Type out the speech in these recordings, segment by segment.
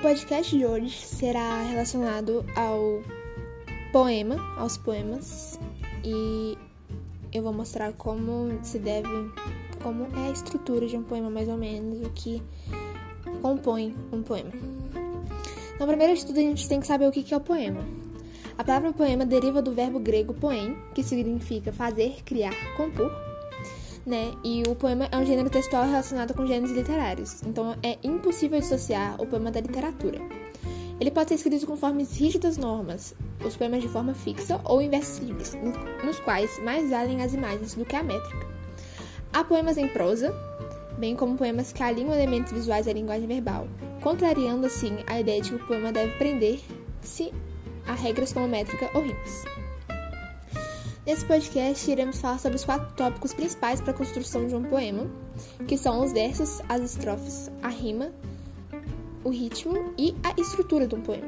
podcast de hoje será relacionado ao poema, aos poemas, e eu vou mostrar como se deve, como é a estrutura de um poema mais ou menos, o que compõe um poema. Então, primeiro de tudo, a gente tem que saber o que é o poema. A palavra poema deriva do verbo grego poem, que significa fazer, criar, compor, né? E o poema é um gênero textual relacionado com gêneros literários, então é impossível dissociar o poema da literatura. Ele pode ser escrito conforme rígidas normas, os poemas de forma fixa ou em versos livres, nos quais mais valem as imagens do que a métrica. Há poemas em prosa, bem como poemas que alinham elementos visuais à linguagem verbal, contrariando assim a ideia de que o poema deve prender-se a regras como métrica ou rimas. Nesse podcast, iremos falar sobre os quatro tópicos principais para a construção de um poema, que são os versos, as estrofes, a rima, o ritmo e a estrutura de um poema.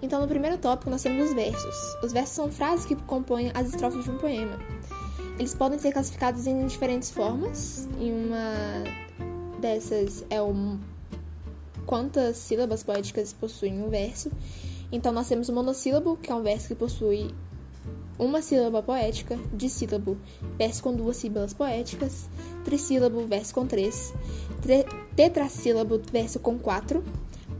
Então, no primeiro tópico, nós temos os versos. Os versos são frases que compõem as estrofes de um poema. Eles podem ser classificados em diferentes formas, e uma dessas é o quantas sílabas poéticas possuem um verso. Então, nós temos o monossílabo, que é um verso que possui uma sílaba poética, dissílabo, verso com duas sílabas poéticas, trissílabo, verso com três, tetrassílabo, verso com quatro,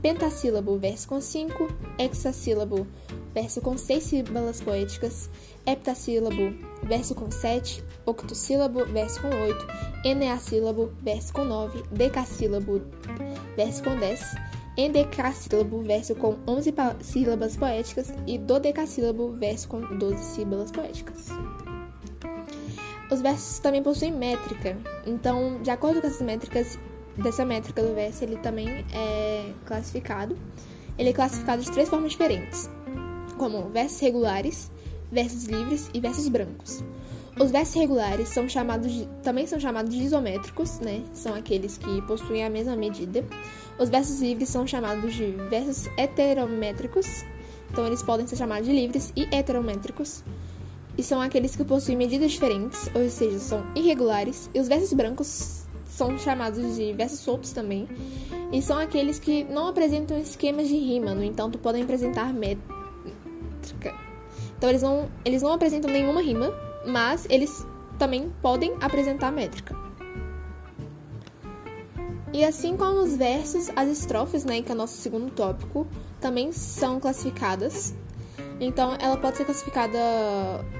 pentassílabo, verso com cinco, hexassílabo, verso com seis sílabas poéticas, heptassílabo, verso com sete, octossílabo, verso com oito, eneassílabo, verso com nove, decassílabo, verso com dez, endecassílabo, verso com 11 sílabas poéticas, e dodecassílabo, verso com 12 sílabas poéticas. Os versos também possuem métrica, então, de acordo com essas métricas, dessa métrica do verso, ele também é classificado. Ele é classificado de três formas diferentes, como versos regulares, versos livres e versos brancos. Os versos regulares são chamados de, também são chamados de isométricos, né? São aqueles que possuem a mesma medida. Os versos livres são chamados de versos heterométricos, então eles podem ser chamados de livres e heterométricos, e são aqueles que possuem medidas diferentes, ou seja, são irregulares, e os versos brancos são chamados de versos soltos também, e são aqueles que não apresentam esquemas de rima, no entanto, podem apresentar métrica. Então eles não, eles não apresentam nenhuma rima, mas eles também podem apresentar métrica. E assim como os versos, as estrofes, né, que é o nosso segundo tópico, também são classificadas. Então, ela pode ser classificada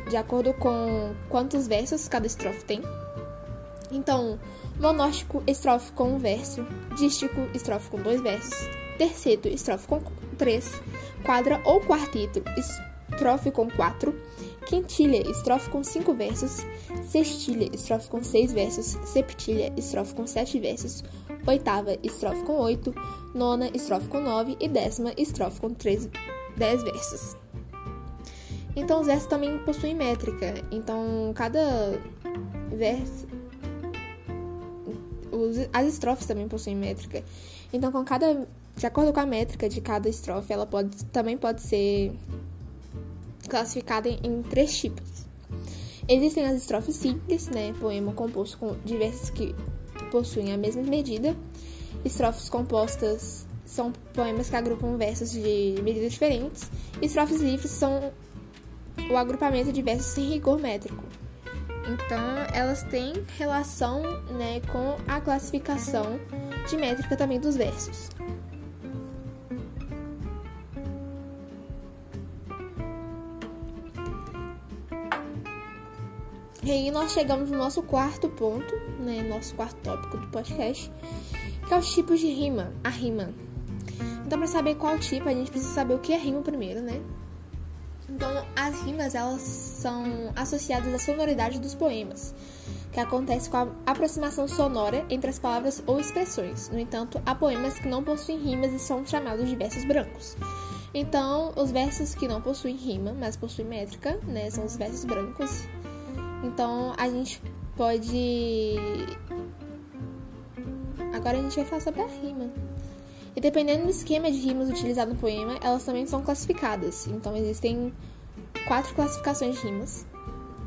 de acordo com quantos versos cada estrofe tem. Então, monóstico, estrofe com um verso, dístico, estrofe com dois versos, terceto, estrofe com três, quadra ou quarteto, estrofe com quatro, quintilha, estrofe com cinco versos, sextilha, estrofe com seis versos, septilha, estrofe com sete versos, oitava, estrofe com oito, nona, estrofe com nove e décima, estrofe com três, dez versos. Então, os versos também possuem métrica. Então, cada verso. as estrofes também possuem métrica. Então, com cada. De acordo com a métrica de cada estrofe, ela pode, também pode ser classificada em, três tipos. Existem as estrofes simples, né? Poema composto com diversos que possuem a mesma medida. Estrofes compostas são poemas que agrupam versos de medidas diferentes. Estrofes livres são o agrupamento de versos sem rigor métrico. Então, elas têm relação né, com a classificação de métrica também dos versos. E aí nós chegamos no nosso quarto ponto, né, nosso quarto tópico do podcast, que é os tipos de rima, a rima. Então, para saber qual tipo, a gente precisa saber o que é rima primeiro, né? Então, as rimas, elas são associadas à sonoridade dos poemas, que acontece com a aproximação sonora entre as palavras ou expressões. No entanto, há poemas que não possuem rimas e são chamados de versos brancos. Então, os versos que não possuem rima, mas possuem métrica, né, são os versos brancos. Então a gente pode. Agora a gente vai falar sobre a rima. E dependendo do esquema de rimas utilizado no poema, elas também são classificadas. Então existem quatro classificações de rimas.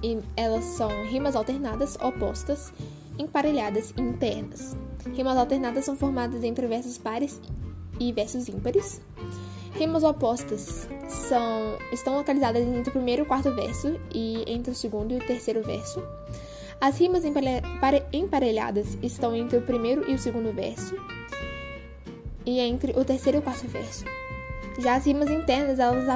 E elas são rimas alternadas, opostas, emparelhadas e internas. Rimas alternadas são formadas entre versos pares e versos ímpares. Rimas opostas são, estão localizadas entre o primeiro e o quarto verso e entre o segundo e o terceiro verso. As rimas emparelhadas estão entre o primeiro e o segundo verso e entre o terceiro e o quarto verso. Já as rimas internas, elas,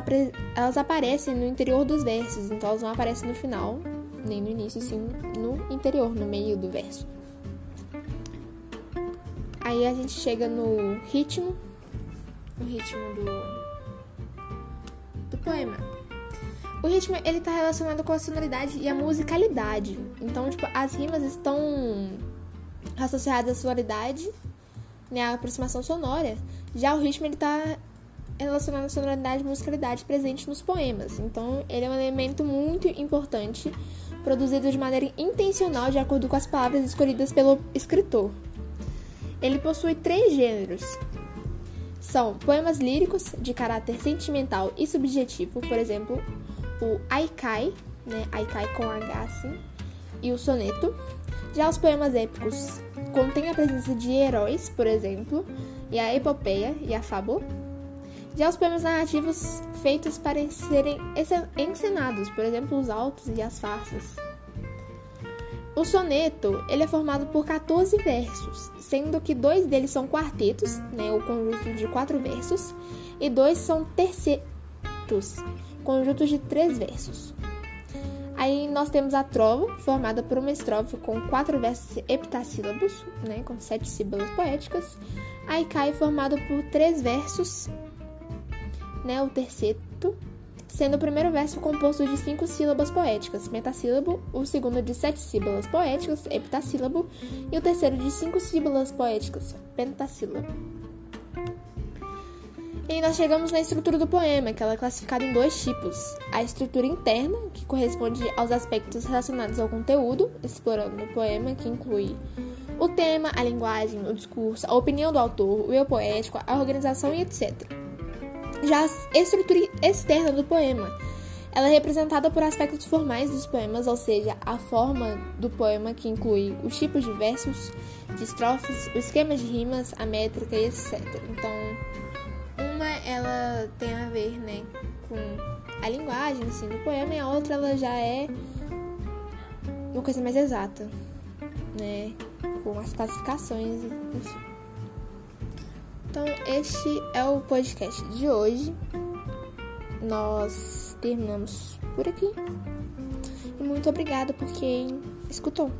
elas aparecem no interior dos versos, então elas não aparecem no final, nem no início, sim no interior, no meio do verso. Aí a gente chega no ritmo, no ritmo do, do poema. O ritmo, ele tá relacionado com a sonoridade e a musicalidade. Então, tipo, as rimas estão associadas à sonoridade, né, à aproximação sonora. Já o ritmo, ele tá relacionado à sonoridade e musicalidade presente nos poemas. Então, ele é um elemento muito importante, produzido de maneira intencional de acordo com as palavras escolhidas pelo escritor. Ele possui três gêneros. São poemas líricos de caráter sentimental e subjetivo, por exemplo, o Aikai, né, Aikai com H assim, e o soneto. Já os poemas épicos contêm a presença de heróis, por exemplo, e a epopeia e a fábula. Já os poemas narrativos feitos para serem encenados, por exemplo, os autos e as farsas. O soneto ele é formado por 14 versos, sendo que dois deles são quartetos, né, o conjunto de quatro versos, e dois são tercetos, conjuntos de três versos. Aí nós temos a trova, formada por uma estrofe com quatro versos heptassílabos, né, com sete sílabas poéticas. Aí cai formado por três versos né, o terceto, sendo o primeiro verso composto de cinco sílabas poéticas, metassílabo, o segundo de sete sílabas poéticas, heptassílabo, e o terceiro de cinco sílabas poéticas, pentassílabo. E nós chegamos na estrutura do poema, que ela é classificada em dois tipos. A estrutura interna, que corresponde aos aspectos relacionados ao conteúdo, explorando o poema, que inclui o tema, a linguagem, o discurso, a opinião do autor, o eu poético, a organização e etc. Já a estrutura externa do poema, ela é representada por aspectos formais dos poemas, ou seja, a forma do poema que inclui os tipos de versos, de estrofes, o esquema de rimas, a métrica e etc. Então, uma ela tem a ver, né, com a linguagem assim, do poema e a outra ela já é uma coisa mais exata, né, com as classificações, enfim. Então, este é o podcast de hoje. Nós terminamos por aqui. E muito obrigada por quem escutou.